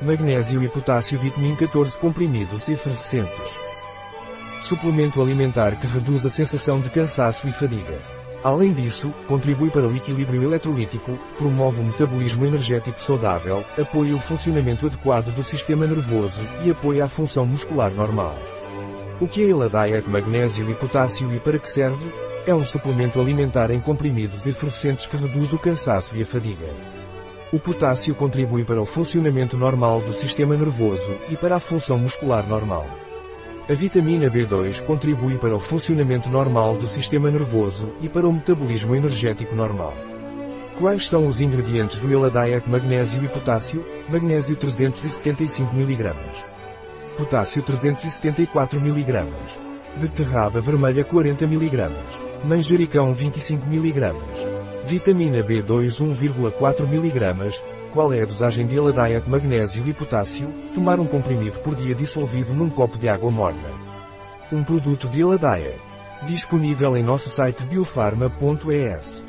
magnésio e potássio vitamin 14 comprimidos efervescentes. Suplemento alimentar que reduz a sensação de cansaço e fadiga. Além disso, contribui para o equilíbrio eletrolítico, promove o metabolismo energético saudável, apoia o funcionamento adequado do sistema nervoso e apoia a função muscular normal. O que é a Diet Magnésio e Potássio e para que serve? É um suplemento alimentar em comprimidos efervescentes que reduz o cansaço e a fadiga. O potássio contribui para o funcionamento normal do sistema nervoso e para a função muscular normal. A vitamina B2 contribui para o funcionamento normal do sistema nervoso e para o metabolismo energético normal. Quais são os ingredientes do Eladiet Magnésio e Potássio? Magnésio 375 mg. Potássio 374 mg. Beterraba vermelha 40 mg. Manjericão 25 mg. Vitamina B2 1,4 mg. Qual é a dosagem de Eladiet Magnésio e Potássio? Tomar um comprimido por dia dissolvido num copo de água morna. Um produto de Eladiet. Disponível em nosso site biofarma.es.